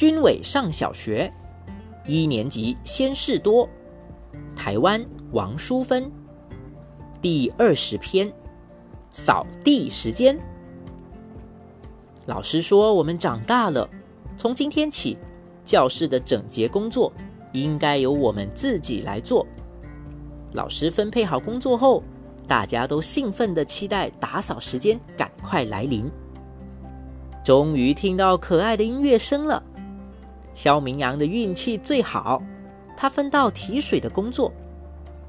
军委上小学一年级先事多，台湾王淑芬。第二十篇，扫地时间。老师说：“我们长大了，从今天起，教室的整洁工作应该由我们自己来做。”老师分配好工作后，大家都兴奋的期待打扫时间赶快来临。终于听到可爱的音乐声了。肖明阳的运气最好，他分到提水的工作。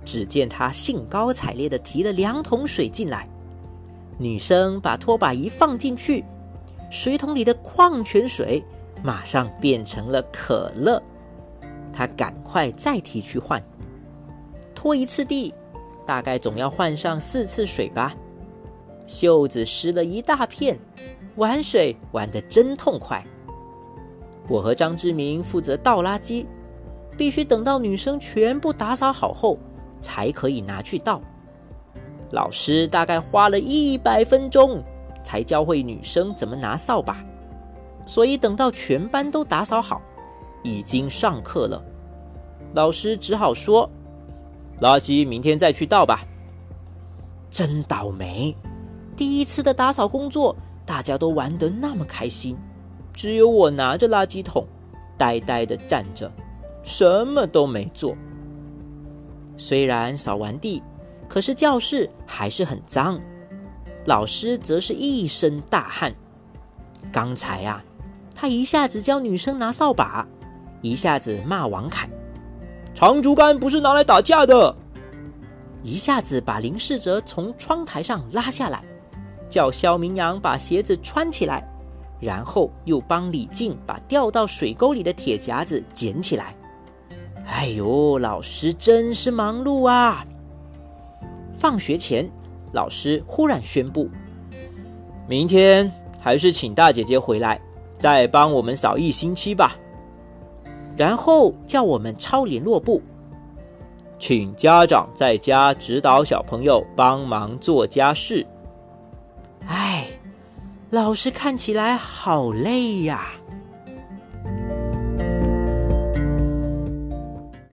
只见他兴高采烈的提了两桶水进来。女生把拖把一放进去，水桶里的矿泉水马上变成了可乐。他赶快再提去换。拖一次地，大概总要换上四次水吧。袖子湿了一大片，玩水玩得真痛快。我和张志明负责倒垃圾，必须等到女生全部打扫好后，才可以拿去倒。老师大概花了一百分钟，才教会女生怎么拿扫把。所以等到全班都打扫好，已经上课了，老师只好说。垃圾明天再去倒吧。真倒霉！第一次的打扫工作，大家都玩得那么开心，只有我拿着垃圾桶，呆呆的站着，什么都没做。虽然扫完地，可是教室还是很脏。老师则是一身大汗。刚才啊，他一下子教女生拿扫把，一下子骂王凯。长竹竿不是拿来打架的。一下子把林世哲从窗台上拉下来，叫肖明阳把鞋子穿起来，然后又帮李静把掉到水沟里的铁夹子捡起来。哎呦，老师真是忙碌啊！放学前，老师忽然宣布：明天还是请大姐姐回来，再帮我们扫一星期吧。然后叫我们抄联络簿，请家长在家指导小朋友帮忙做家事。哎，老师看起来好累呀。